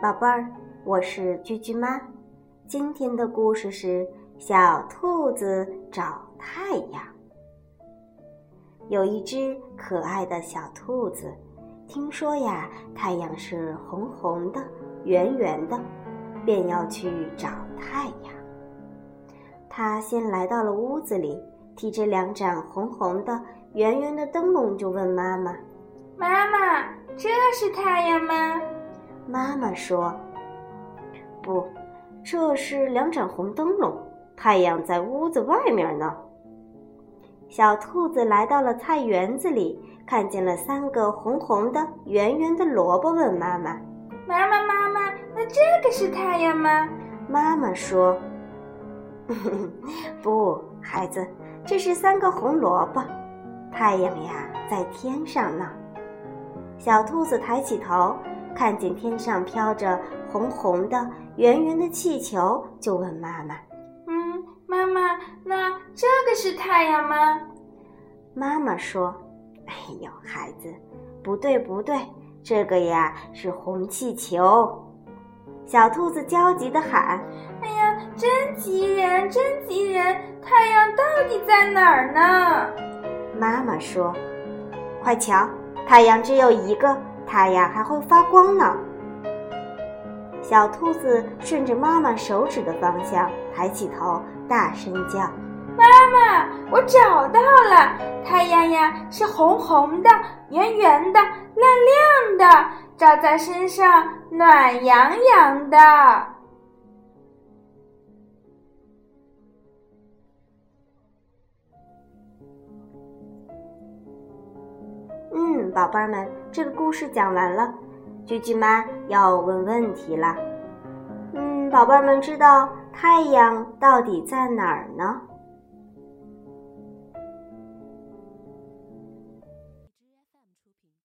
宝贝儿，我是居居妈。今天的故事是小兔子找太阳。有一只可爱的小兔子，听说呀，太阳是红红的、圆圆的，便要去找太阳。它先来到了屋子里，提着两盏红红的、圆圆的灯笼，就问妈妈：“妈妈，这是太阳吗？”妈妈说：“不，这是两盏红灯笼，太阳在屋子外面呢。”小兔子来到了菜园子里，看见了三个红红的、圆圆的萝卜，问妈妈：“妈妈，妈妈，那这个是太阳吗？”妈妈说：“ 不，孩子，这是三个红萝卜，太阳呀，在天上呢。”小兔子抬起头。看见天上飘着红红的、圆圆的气球，就问妈妈：“嗯，妈妈，那这个是太阳吗？”妈妈说：“哎呦，孩子，不对不对，这个呀是红气球。”小兔子焦急地喊：“哎呀，真急人，真急人！太阳到底在哪儿呢？”妈妈说：“快瞧，太阳只有一个。”太阳还会发光呢。小兔子顺着妈妈手指的方向抬起头，大声叫：“妈妈，我找到了！太阳呀，是红红的、圆圆的、亮亮的，照在身上暖洋洋的。”嗯，宝贝儿们，这个故事讲完了，橘橘妈要问问题了。嗯，宝贝儿们知道太阳到底在哪儿呢？